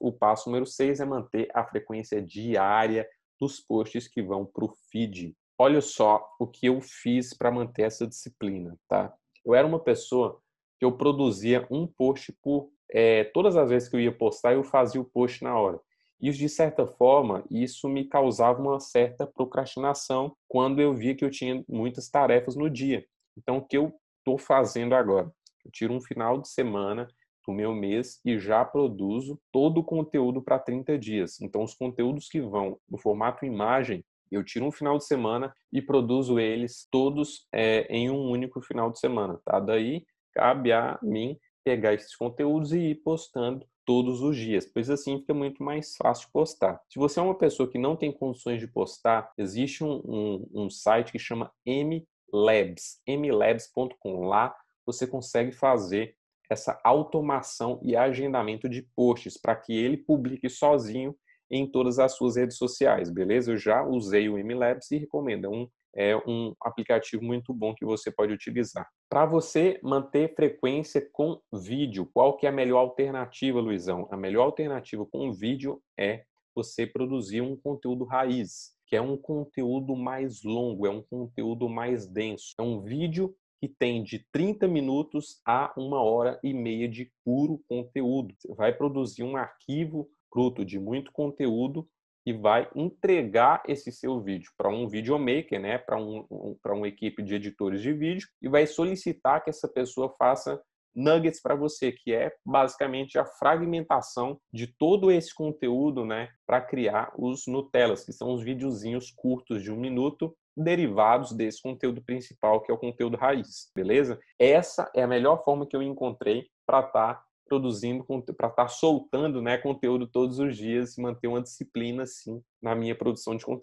o passo número 6 é manter a frequência diária dos posts que vão para o feed. Olha só o que eu fiz para manter essa disciplina, tá? Eu era uma pessoa que eu produzia um post por é, todas as vezes que eu ia postar, eu fazia o post na hora. E de certa forma, isso me causava uma certa procrastinação quando eu via que eu tinha muitas tarefas no dia. Então, o que eu estou fazendo agora? Eu tiro um final de semana do meu mês e já produzo todo o conteúdo para 30 dias. Então, os conteúdos que vão no formato imagem, eu tiro um final de semana e produzo eles todos é, em um único final de semana. Tá? Daí, cabe a mim pegar esses conteúdos e ir postando todos os dias, pois assim fica muito mais fácil postar. Se você é uma pessoa que não tem condições de postar, existe um, um, um site que chama mlabs, mlabs.com. Lá você consegue fazer essa automação e agendamento de posts para que ele publique sozinho em todas as suas redes sociais, beleza? Eu já usei o MLabs e recomendo. É um, é um aplicativo muito bom que você pode utilizar. Para você manter frequência com vídeo, qual que é a melhor alternativa, Luizão? A melhor alternativa com vídeo é você produzir um conteúdo raiz, que é um conteúdo mais longo, é um conteúdo mais denso. É um vídeo que tem de 30 minutos a uma hora e meia de puro conteúdo. Você vai produzir um arquivo fruto de muito conteúdo e vai entregar esse seu vídeo para um videomaker, né, para um, um, uma equipe de editores de vídeo e vai solicitar que essa pessoa faça nuggets para você, que é basicamente a fragmentação de todo esse conteúdo, né, para criar os Nutellas, que são os videozinhos curtos de um minuto derivados desse conteúdo principal, que é o conteúdo raiz, beleza? Essa é a melhor forma que eu encontrei para estar tá produzindo, para estar tá soltando né, conteúdo todos os dias e manter uma disciplina assim na minha produção de conteúdo.